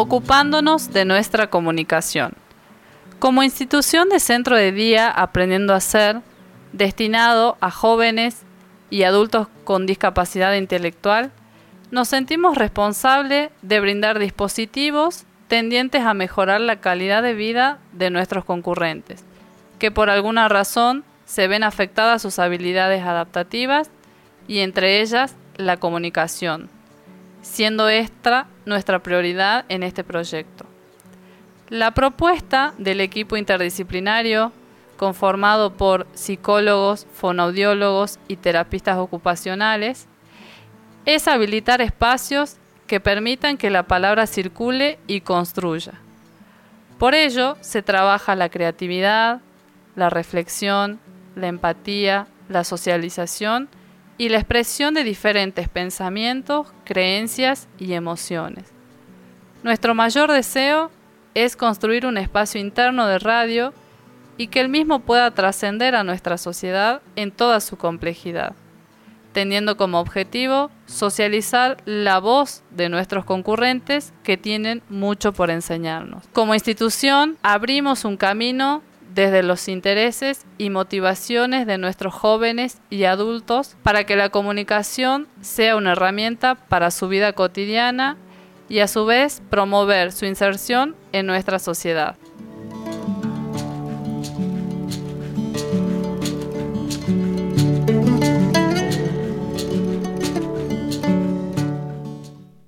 ocupándonos de nuestra comunicación. Como institución de centro de día Aprendiendo a Ser, destinado a jóvenes y adultos con discapacidad intelectual, nos sentimos responsables de brindar dispositivos tendientes a mejorar la calidad de vida de nuestros concurrentes, que por alguna razón se ven afectadas sus habilidades adaptativas y entre ellas la comunicación, siendo esta nuestra prioridad en este proyecto. La propuesta del equipo interdisciplinario, conformado por psicólogos, fonoaudiólogos y terapistas ocupacionales, es habilitar espacios que permitan que la palabra circule y construya. Por ello, se trabaja la creatividad, la reflexión, la empatía, la socialización y la expresión de diferentes pensamientos, creencias y emociones. Nuestro mayor deseo es construir un espacio interno de radio y que el mismo pueda trascender a nuestra sociedad en toda su complejidad teniendo como objetivo socializar la voz de nuestros concurrentes que tienen mucho por enseñarnos. Como institución, abrimos un camino desde los intereses y motivaciones de nuestros jóvenes y adultos para que la comunicación sea una herramienta para su vida cotidiana y a su vez promover su inserción en nuestra sociedad.